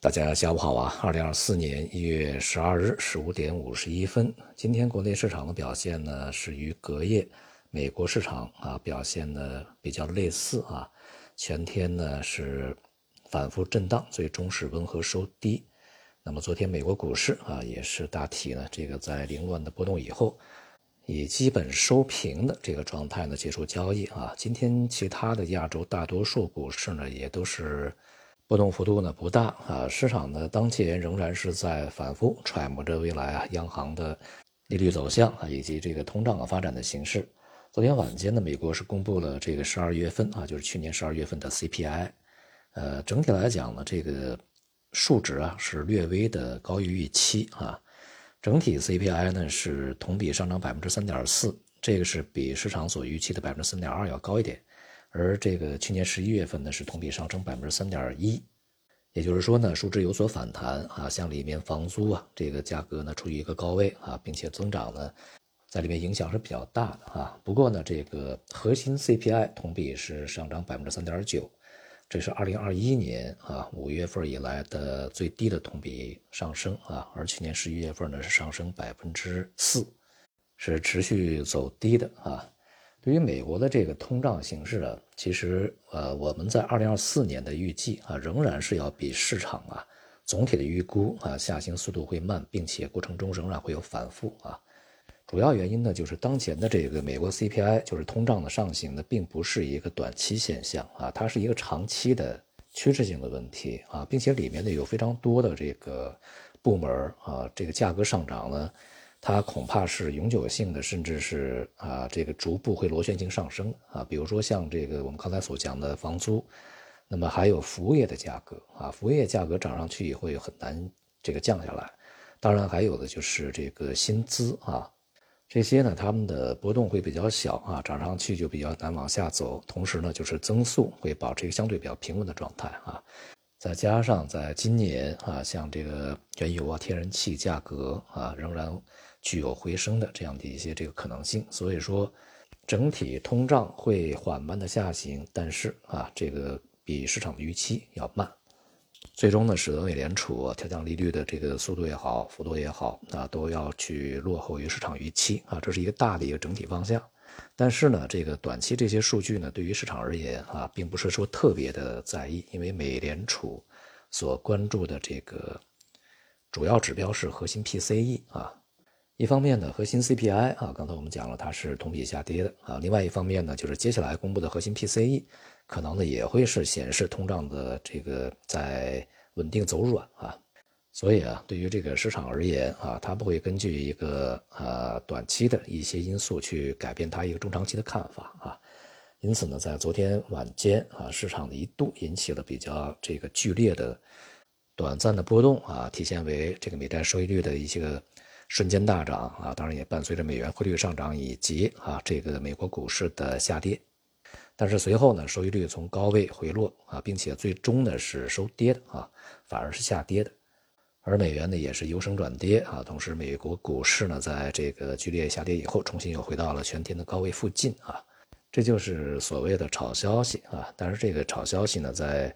大家下午好啊！二零二四年一月十二日十五点五十一分，今天国内市场的表现呢是与隔夜美国市场啊表现呢比较类似啊，全天呢是反复震荡，最终是温和收低。那么昨天美国股市啊也是大体呢这个在凌乱的波动以后，以基本收平的这个状态呢结束交易啊。今天其他的亚洲大多数股市呢也都是。波动幅度呢不大啊，市场呢当前仍然是在反复揣摩着未来啊央行的利率走向啊以及这个通胀啊发展的形势。昨天晚间呢，美国是公布了这个十二月份啊，就是去年十二月份的 CPI，呃，整体来讲呢，这个数值啊是略微的高于预期啊，整体 CPI 呢是同比上涨百分之三点四，这个是比市场所预期的百分之三点二要高一点。而这个去年十一月份呢，是同比上升百分之三点一，也就是说呢，数值有所反弹啊，像里面房租啊，这个价格呢处于一个高位啊，并且增长呢，在里面影响是比较大的啊。不过呢，这个核心 CPI 同比是上涨百分之三点九，这是二零二一年啊五月份以来的最低的同比上升啊，而去年十一月份呢是上升百分之四，是持续走低的啊。对于美国的这个通胀形势呢，其实呃，我们在二零二四年的预计啊，仍然是要比市场啊总体的预估啊下行速度会慢，并且过程中仍然会有反复啊。主要原因呢，就是当前的这个美国 CPI 就是通胀的上行呢，并不是一个短期现象啊，它是一个长期的趋势性的问题啊，并且里面呢有非常多的这个部门啊，这个价格上涨呢。它恐怕是永久性的，甚至是啊，这个逐步会螺旋形上升啊。比如说像这个我们刚才所讲的房租，那么还有服务业的价格啊，服务业价格涨上去以后也很难这个降下来。当然还有的就是这个薪资啊，这些呢它们的波动会比较小啊，涨上去就比较难往下走。同时呢，就是增速会保持一个相对比较平稳的状态啊。再加上在今年啊，像这个原油啊、天然气价格啊，仍然。具有回升的这样的一些这个可能性，所以说整体通胀会缓慢的下行，但是啊，这个比市场的预期要慢，最终呢，使得美联储调降利率的这个速度也好，幅度也好，啊，都要去落后于市场预期啊，这是一个大的一个整体方向。但是呢，这个短期这些数据呢，对于市场而言啊，并不是说特别的在意，因为美联储所关注的这个主要指标是核心 PCE 啊。一方面呢，核心 CPI 啊，刚才我们讲了，它是同比下跌的啊。另外一方面呢，就是接下来公布的核心 PCE，可能呢也会是显示通胀的这个在稳定走软啊。所以啊，对于这个市场而言啊，它不会根据一个呃短期的一些因素去改变它一个中长期的看法啊。因此呢，在昨天晚间啊，市场的一度引起了比较这个剧烈的短暂的波动啊，体现为这个美债收益率的一些。瞬间大涨啊，当然也伴随着美元汇率上涨以及啊这个美国股市的下跌，但是随后呢，收益率从高位回落啊，并且最终呢是收跌的啊，反而是下跌的，而美元呢也是由升转跌啊，同时美国股市呢在这个剧烈下跌以后，重新又回到了全天的高位附近啊，这就是所谓的炒消息啊，但是这个炒消息呢，在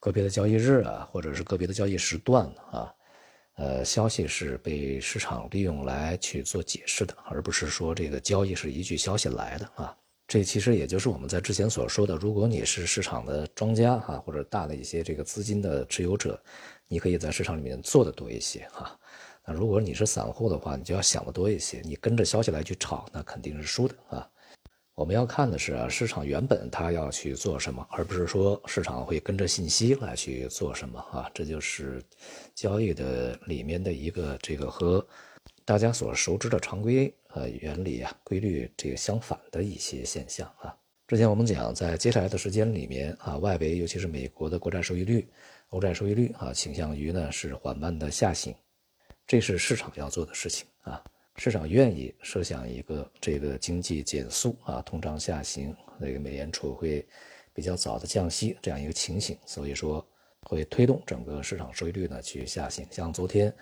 个别的交易日啊，或者是个别的交易时段啊。呃，消息是被市场利用来去做解释的，而不是说这个交易是依据消息来的啊。这其实也就是我们在之前所说的，如果你是市场的庄家哈，或者大的一些这个资金的持有者，你可以在市场里面做的多一些哈。那如果你是散户的话，你就要想的多一些，你跟着消息来去炒，那肯定是输的啊。我们要看的是啊，市场原本它要去做什么，而不是说市场会跟着信息来去做什么啊。这就是交易的里面的一个这个和大家所熟知的常规呃原理啊规律这个相反的一些现象啊。之前我们讲，在接下来的时间里面啊，外围尤其是美国的国债收益率、欧债收益率啊，倾向于呢是缓慢的下行，这是市场要做的事情啊。市场愿意设想一个这个经济减速啊，通胀下行，那个美联储会比较早的降息这样一个情形，所以说会推动整个市场收益率呢去下行。像昨天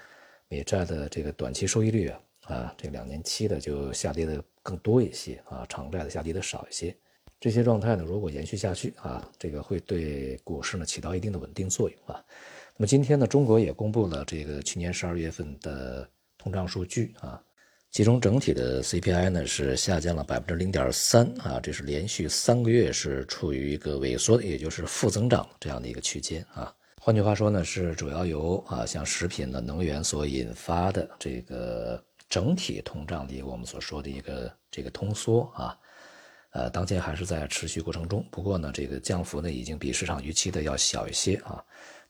美债的这个短期收益率啊，啊，这两年期的就下跌的更多一些啊，长债的下跌的少一些。这些状态呢，如果延续下去啊，这个会对股市呢起到一定的稳定作用啊。那么今天呢，中国也公布了这个去年十二月份的通胀数据啊，其中整体的 CPI 呢是下降了百分之零点三啊，这是连续三个月是处于一个萎缩，也就是负增长这样的一个区间啊。换句话说呢，是主要由啊像食品的能源所引发的这个整体通胀的一个我们所说的一个这个通缩啊，呃，当前还是在持续过程中。不过呢，这个降幅呢已经比市场预期的要小一些啊。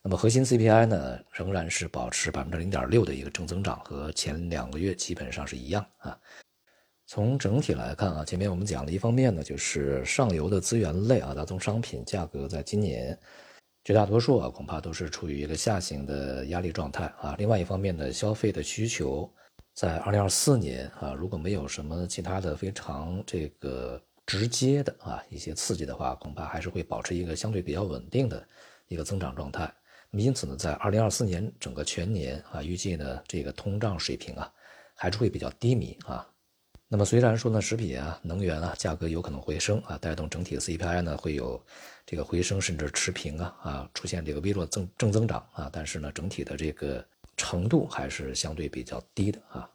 那么核心 CPI 呢仍然是保持百分之零点六的一个正增长，和前两个月基本上是一样啊。从整体来看啊，前面我们讲了一方面呢，就是上游的资源类啊，大宗商品价格在今年。绝大多数啊，恐怕都是处于一个下行的压力状态啊。另外一方面呢，消费的需求在二零二四年啊，如果没有什么其他的非常这个直接的啊一些刺激的话，恐怕还是会保持一个相对比较稳定的一个增长状态。因此呢，在二零二四年整个全年啊，预计呢这个通胀水平啊还是会比较低迷啊。那么虽然说呢，食品啊、能源啊价格有可能回升啊，带动整体的 CPI 呢会有这个回升，甚至持平啊啊，出现这个微弱增正增长啊，但是呢，整体的这个程度还是相对比较低的啊。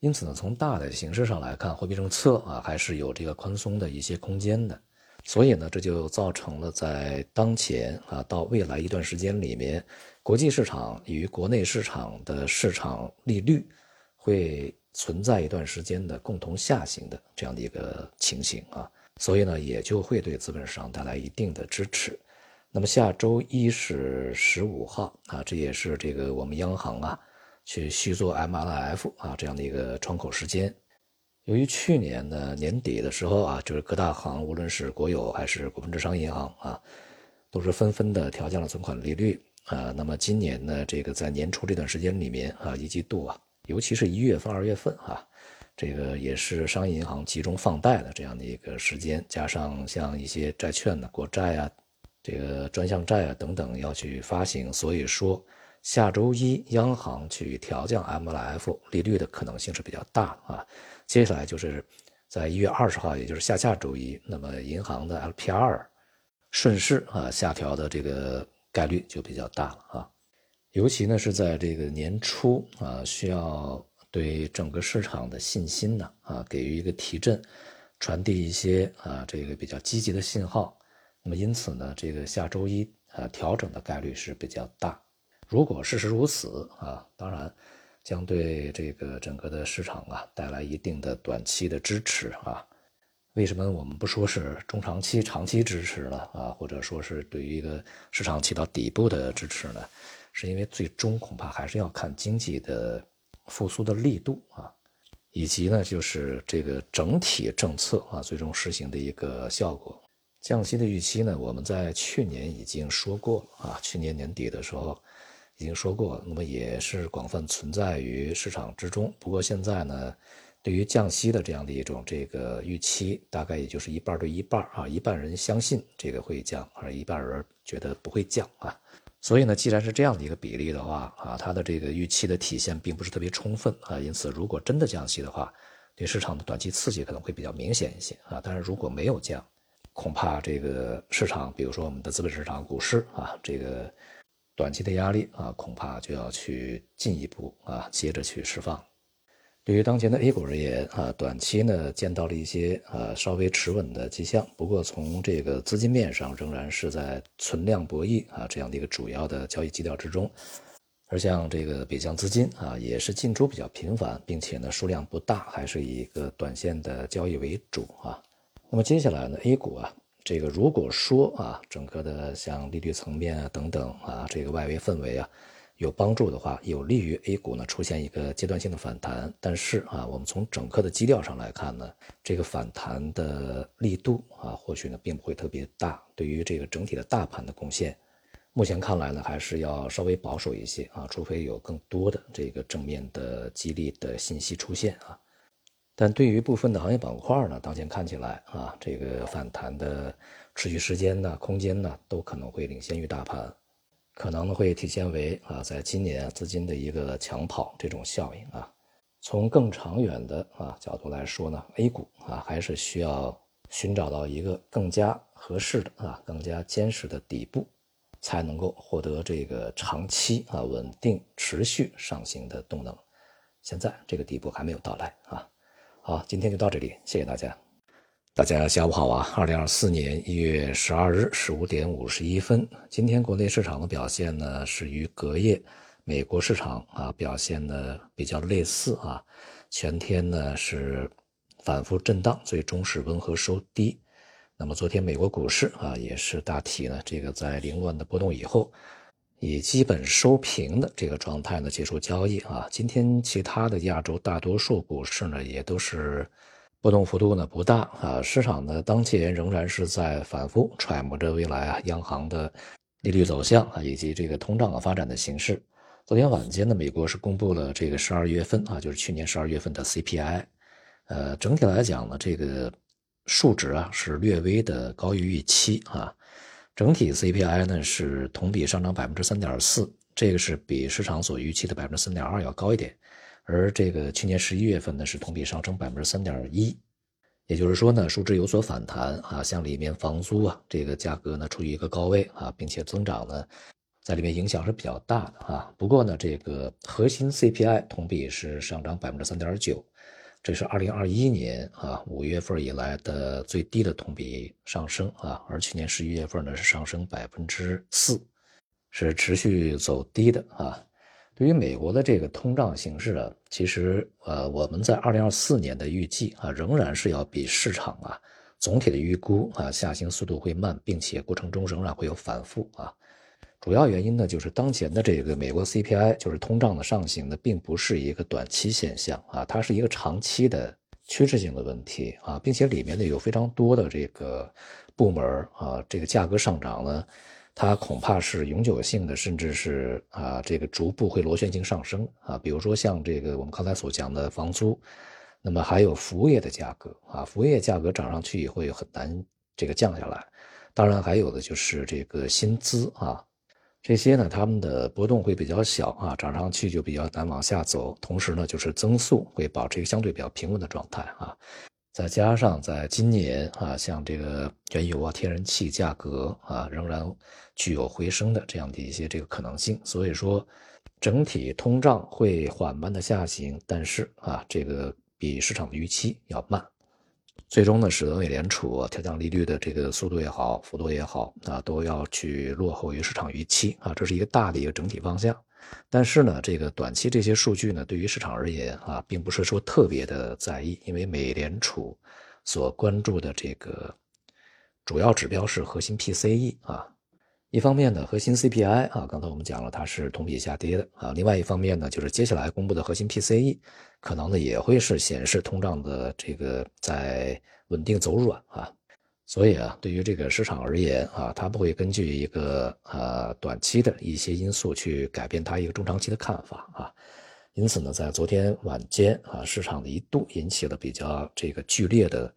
因此呢，从大的形势上来看，货币政策啊还是有这个宽松的一些空间的。所以呢，这就造成了在当前啊到未来一段时间里面，国际市场与国内市场的市场利率会。存在一段时间的共同下行的这样的一个情形啊，所以呢，也就会对资本市场带来一定的支持。那么下周一是十五号啊，这也是这个我们央行啊去续做 MLF 啊这样的一个窗口时间。由于去年呢年底的时候啊，就是各大行，无论是国有还是股份制商业银行啊，都是纷纷的调降了存款利率啊。那么今年呢，这个在年初这段时间里面啊，一季度啊。尤其是一月份、二月份啊，这个也是商业银行集中放贷的这样的一个时间，加上像一些债券呢、国债啊、这个专项债啊等等要去发行，所以说下周一央行去调降 MLF 利率的可能性是比较大啊。接下来就是在一月二十号，也就是下下周一，那么银行的 LPR 顺势啊下调的这个概率就比较大了啊。尤其呢是在这个年初啊，需要对整个市场的信心呢啊给予一个提振，传递一些啊这个比较积极的信号。那么因此呢，这个下周一啊调整的概率是比较大。如果事实如此啊，当然将对这个整个的市场啊带来一定的短期的支持啊。为什么我们不说是中长期、长期支持呢？啊，或者说是对于一个市场起到底部的支持呢？是因为最终恐怕还是要看经济的复苏的力度啊，以及呢就是这个整体政策啊最终实行的一个效果。降息的预期呢，我们在去年已经说过啊，去年年底的时候已经说过，那么也是广泛存在于市场之中。不过现在呢，对于降息的这样的一种这个预期，大概也就是一半对一半啊，一半人相信这个会降，而一半人觉得不会降啊。所以呢，既然是这样的一个比例的话啊，它的这个预期的体现并不是特别充分啊，因此如果真的降息的话，对市场的短期刺激可能会比较明显一些啊。但是如果没有降，恐怕这个市场，比如说我们的资本市场、股市啊，这个短期的压力啊，恐怕就要去进一步啊，接着去释放。对于当前的 A 股而言，啊，短期呢见到了一些呃稍微持稳的迹象，不过从这个资金面上仍然是在存量博弈啊这样的一个主要的交易基调之中，而像这个北向资金啊也是进出比较频繁，并且呢数量不大，还是以一个短线的交易为主啊。那么接下来呢 A 股啊，这个如果说啊整个的像利率层面啊等等啊这个外围氛围啊。有帮助的话，有利于 A 股呢出现一个阶段性的反弹。但是啊，我们从整个的基调上来看呢，这个反弹的力度啊，或许呢并不会特别大。对于这个整体的大盘的贡献，目前看来呢，还是要稍微保守一些啊，除非有更多的这个正面的激励的信息出现啊。但对于部分的行业板块呢，当前看起来啊，这个反弹的持续时间呢、空间呢，都可能会领先于大盘。可能会体现为啊，在今年资金的一个抢跑这种效应啊。从更长远的啊角度来说呢，A 股啊还是需要寻找到一个更加合适的啊、更加坚实的底部。才能够获得这个长期啊稳定持续上行的动能。现在这个底部还没有到来啊。好，今天就到这里，谢谢大家。大家下午好啊！二零二四年一月十二日十五点五十一分，今天国内市场的表现呢是与隔夜美国市场啊表现呢比较类似啊，全天呢是反复震荡，最终是温和收低。那么昨天美国股市啊也是大体呢这个在凌乱的波动以后，以基本收平的这个状态呢结束交易啊。今天其他的亚洲大多数股市呢也都是。波动幅度呢不大啊，市场呢当前仍然是在反复揣摩着未来啊央行的利率走向啊以及这个通胀的发展的形势。昨天晚间呢，美国是公布了这个十二月份啊，就是去年十二月份的 CPI，呃，整体来讲呢，这个数值啊是略微的高于预期啊，整体 CPI 呢是同比上涨百分之三点四，这个是比市场所预期的百分之三点二要高一点。而这个去年十一月份呢，是同比上升百分之三点一，也就是说呢，数值有所反弹啊，像里面房租啊，这个价格呢处于一个高位啊，并且增长呢，在里面影响是比较大的啊。不过呢，这个核心 CPI 同比是上涨百分之三点九，这是二零二一年啊五月份以来的最低的同比上升啊，而去年十一月份呢是上升百分之四，是持续走低的啊。对于美国的这个通胀形势啊，其实呃，我们在二零二四年的预计啊，仍然是要比市场啊总体的预估啊下行速度会慢，并且过程中仍然会有反复啊。主要原因呢，就是当前的这个美国 CPI 就是通胀的上行呢，并不是一个短期现象啊，它是一个长期的趋势性的问题啊，并且里面呢有非常多的这个部门啊，这个价格上涨呢。它恐怕是永久性的，甚至是啊，这个逐步会螺旋性上升啊。比如说像这个我们刚才所讲的房租，那么还有服务业的价格啊，服务业价格涨上去以后也很难这个降下来。当然还有的就是这个薪资啊，这些呢它们的波动会比较小啊，涨上去就比较难往下走。同时呢，就是增速会保持一个相对比较平稳的状态啊。再加上在今年啊，像这个原油啊、天然气价格啊，仍然具有回升的这样的一些这个可能性，所以说整体通胀会缓慢的下行，但是啊，这个比市场的预期要慢，最终呢，使得美联储调降利率的这个速度也好、幅度也好啊，都要去落后于市场预期啊，这是一个大的一个整体方向。但是呢，这个短期这些数据呢，对于市场而言啊，并不是说特别的在意，因为美联储所关注的这个主要指标是核心 PCE 啊。一方面呢，核心 CPI 啊，刚才我们讲了它是同比下跌的啊。另外一方面呢，就是接下来公布的核心 PCE，可能呢也会是显示通胀的这个在稳定走软啊。所以啊，对于这个市场而言啊，它不会根据一个呃短期的一些因素去改变它一个中长期的看法啊。因此呢，在昨天晚间啊，市场的一度引起了比较这个剧烈的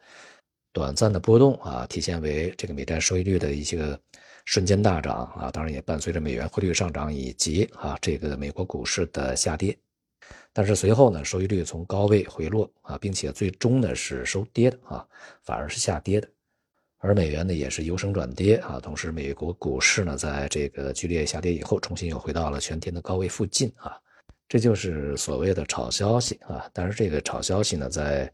短暂的波动啊，体现为这个美债收益率的一些瞬间大涨啊，当然也伴随着美元汇率上涨以及啊这个美国股市的下跌。但是随后呢，收益率从高位回落啊，并且最终呢是收跌的啊，反而是下跌的。而美元呢也是由升转跌啊，同时美国股市呢在这个剧烈下跌以后，重新又回到了全天的高位附近啊，这就是所谓的炒消息啊。但是这个炒消息呢，在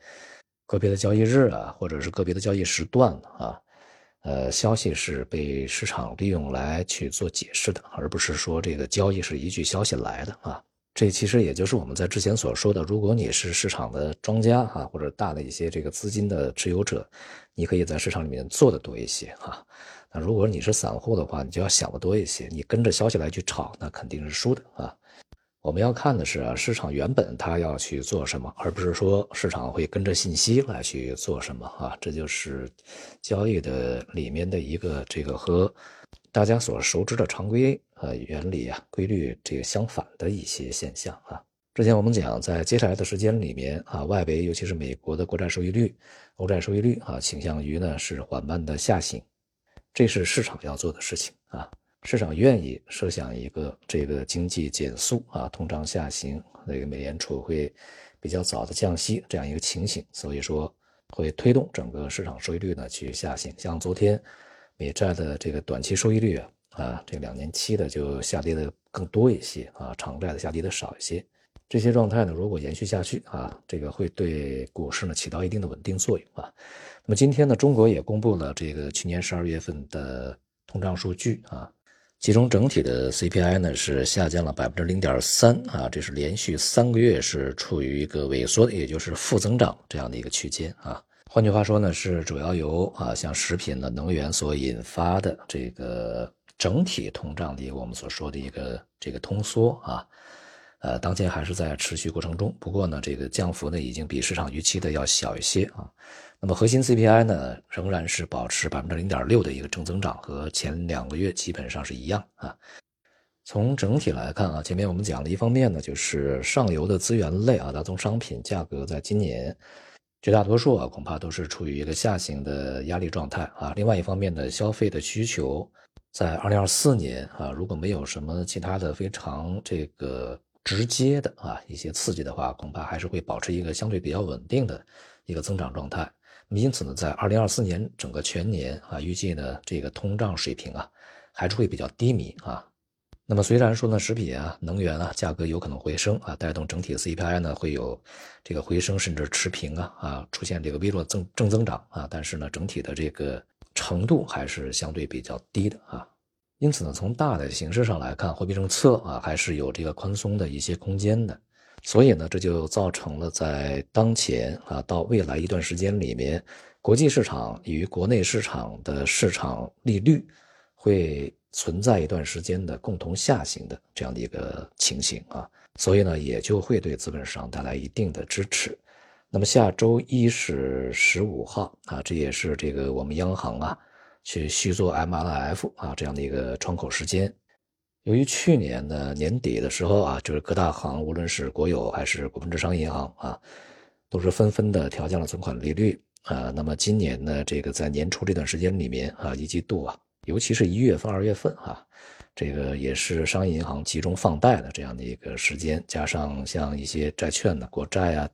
个别的交易日啊，或者是个别的交易时段啊，呃，消息是被市场利用来去做解释的，而不是说这个交易是依据消息来的啊。这其实也就是我们在之前所说的，如果你是市场的庄家哈，或者大的一些这个资金的持有者，你可以在市场里面做的多一些哈。那如果你是散户的话，你就要想的多一些，你跟着消息来去炒，那肯定是输的啊。我们要看的是啊，市场原本它要去做什么，而不是说市场会跟着信息来去做什么啊。这就是交易的里面的一个这个和。大家所熟知的常规呃原理啊规律这个相反的一些现象啊，之前我们讲在接下来的时间里面啊，外围尤其是美国的国债收益率、欧债收益率啊，倾向于呢是缓慢的下行，这是市场要做的事情，市场愿意设想一个这个经济减速啊，通胀下行，那个美联储会比较早的降息这样一个情形，所以说会推动整个市场收益率呢去下行，像昨天。美债的这个短期收益率啊，啊，这两年期的就下跌的更多一些啊，长债的下跌的少一些。这些状态呢，如果延续下去啊，这个会对股市呢起到一定的稳定作用啊。那么今天呢，中国也公布了这个去年十二月份的通胀数据啊，其中整体的 CPI 呢是下降了百分之零点三啊，这是连续三个月是处于一个萎缩的，也就是负增长这样的一个区间啊。换句话说呢，是主要由啊像食品呢、能源所引发的这个整体通胀的一个我们所说的一个这个通缩啊。呃，当前还是在持续过程中，不过呢，这个降幅呢已经比市场预期的要小一些啊。那么核心 CPI 呢仍然是保持百分之零点六的一个正增长，和前两个月基本上是一样啊。从整体来看啊，前面我们讲的一方面呢，就是上游的资源类啊，大宗商品价格在今年绝大多数啊恐怕都是处于一个下行的压力状态啊。另外一方面呢，消费的需求在二零二四年啊，如果没有什么其他的非常这个。直接的啊一些刺激的话，恐怕还是会保持一个相对比较稳定的一个增长状态。因此呢，在二零二四年整个全年啊，预计呢这个通胀水平啊还是会比较低迷啊。那么虽然说呢，食品啊、能源啊价格有可能回升啊，带动整体的 CPI 呢会有这个回升甚至持平啊啊出现这个微弱增正增长啊，但是呢整体的这个程度还是相对比较低的啊。因此呢，从大的形势上来看，货币政策啊还是有这个宽松的一些空间的，所以呢，这就造成了在当前啊到未来一段时间里面，国际市场与国内市场的市场利率会存在一段时间的共同下行的这样的一个情形啊，所以呢，也就会对资本市场带来一定的支持。那么下周一是十五号啊，这也是这个我们央行啊。去续做 MLF 啊这样的一个窗口时间，由于去年的年底的时候啊，就是各大行，无论是国有还是股份制商业银行啊，都是纷纷的调降了存款利率啊。那么今年呢，这个在年初这段时间里面啊，一季度啊，尤其是一月份、二月份啊，这个也是商业银行集中放贷的这样的一个时间，加上像一些债券呢、国债啊、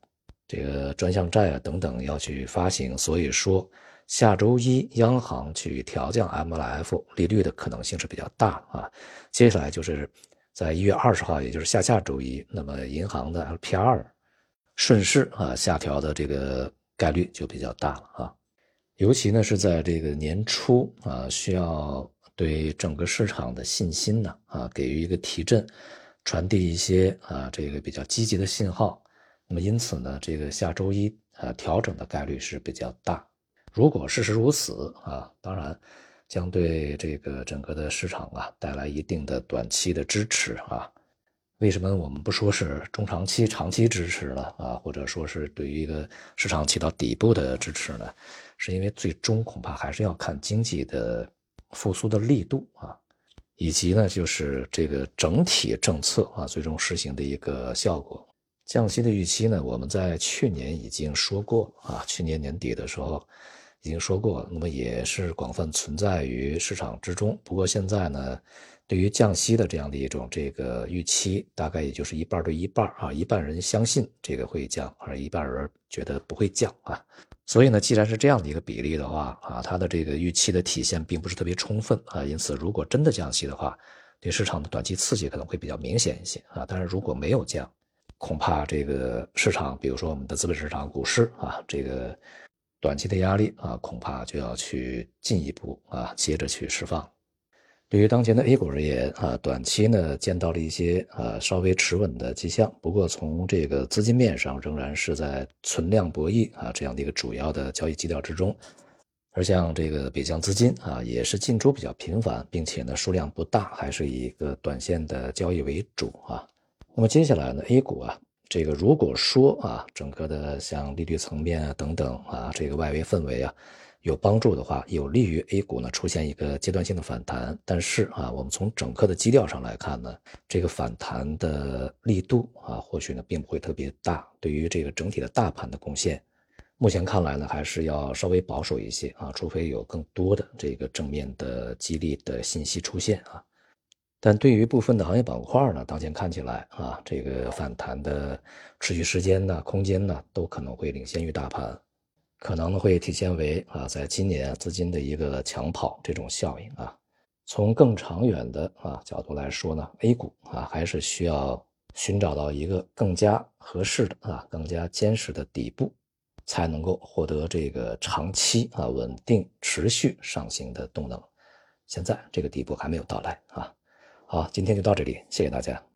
这个专项债啊等等要去发行，所以说。下周一，央行去调降 MLF 利率的可能性是比较大啊。接下来就是在一月二十号，也就是下下周一，那么银行的 LPR 顺势啊下调的这个概率就比较大了啊。尤其呢是在这个年初啊，需要对整个市场的信心呢啊给予一个提振，传递一些啊这个比较积极的信号。那么因此呢，这个下周一啊调整的概率是比较大。如果事实如此啊，当然将对这个整个的市场啊带来一定的短期的支持啊。为什么我们不说是中长期、长期支持呢？啊，或者说是对于一个市场起到底部的支持呢？是因为最终恐怕还是要看经济的复苏的力度啊，以及呢就是这个整体政策啊最终实行的一个效果。降息的预期呢，我们在去年已经说过啊，去年年底的时候。已经说过，那么也是广泛存在于市场之中。不过现在呢，对于降息的这样的一种这个预期，大概也就是一半对一半啊，一半人相信这个会降，而一半人觉得不会降啊。所以呢，既然是这样的一个比例的话啊，它的这个预期的体现并不是特别充分啊。因此，如果真的降息的话，对市场的短期刺激可能会比较明显一些啊。但是如果没有降，恐怕这个市场，比如说我们的资本市场、股市啊，这个。短期的压力啊，恐怕就要去进一步啊，接着去释放。对于当前的 A 股而言啊，短期呢见到了一些呃稍微持稳的迹象，不过从这个资金面上仍然是在存量博弈啊这样的一个主要的交易基调之中。而像这个北向资金啊，也是进出比较频繁，并且呢数量不大，还是以一个短线的交易为主啊。那么接下来呢，A 股啊。这个如果说啊，整个的像利率层面啊等等啊，这个外围氛围啊有帮助的话，有利于 A 股呢出现一个阶段性的反弹。但是啊，我们从整个的基调上来看呢，这个反弹的力度啊，或许呢并不会特别大。对于这个整体的大盘的贡献，目前看来呢，还是要稍微保守一些啊，除非有更多的这个正面的激励的信息出现啊。但对于部分的行业板块呢，当前看起来啊，这个反弹的持续时间呢、空间呢，都可能会领先于大盘，可能会体现为啊，在今年资金的一个抢跑这种效应啊。从更长远的啊角度来说呢，A 股啊还是需要寻找到一个更加合适的啊更加坚实的底部，才能够获得这个长期啊稳定持续上行的动能。现在这个底部还没有到来啊。好，今天就到这里，谢谢大家。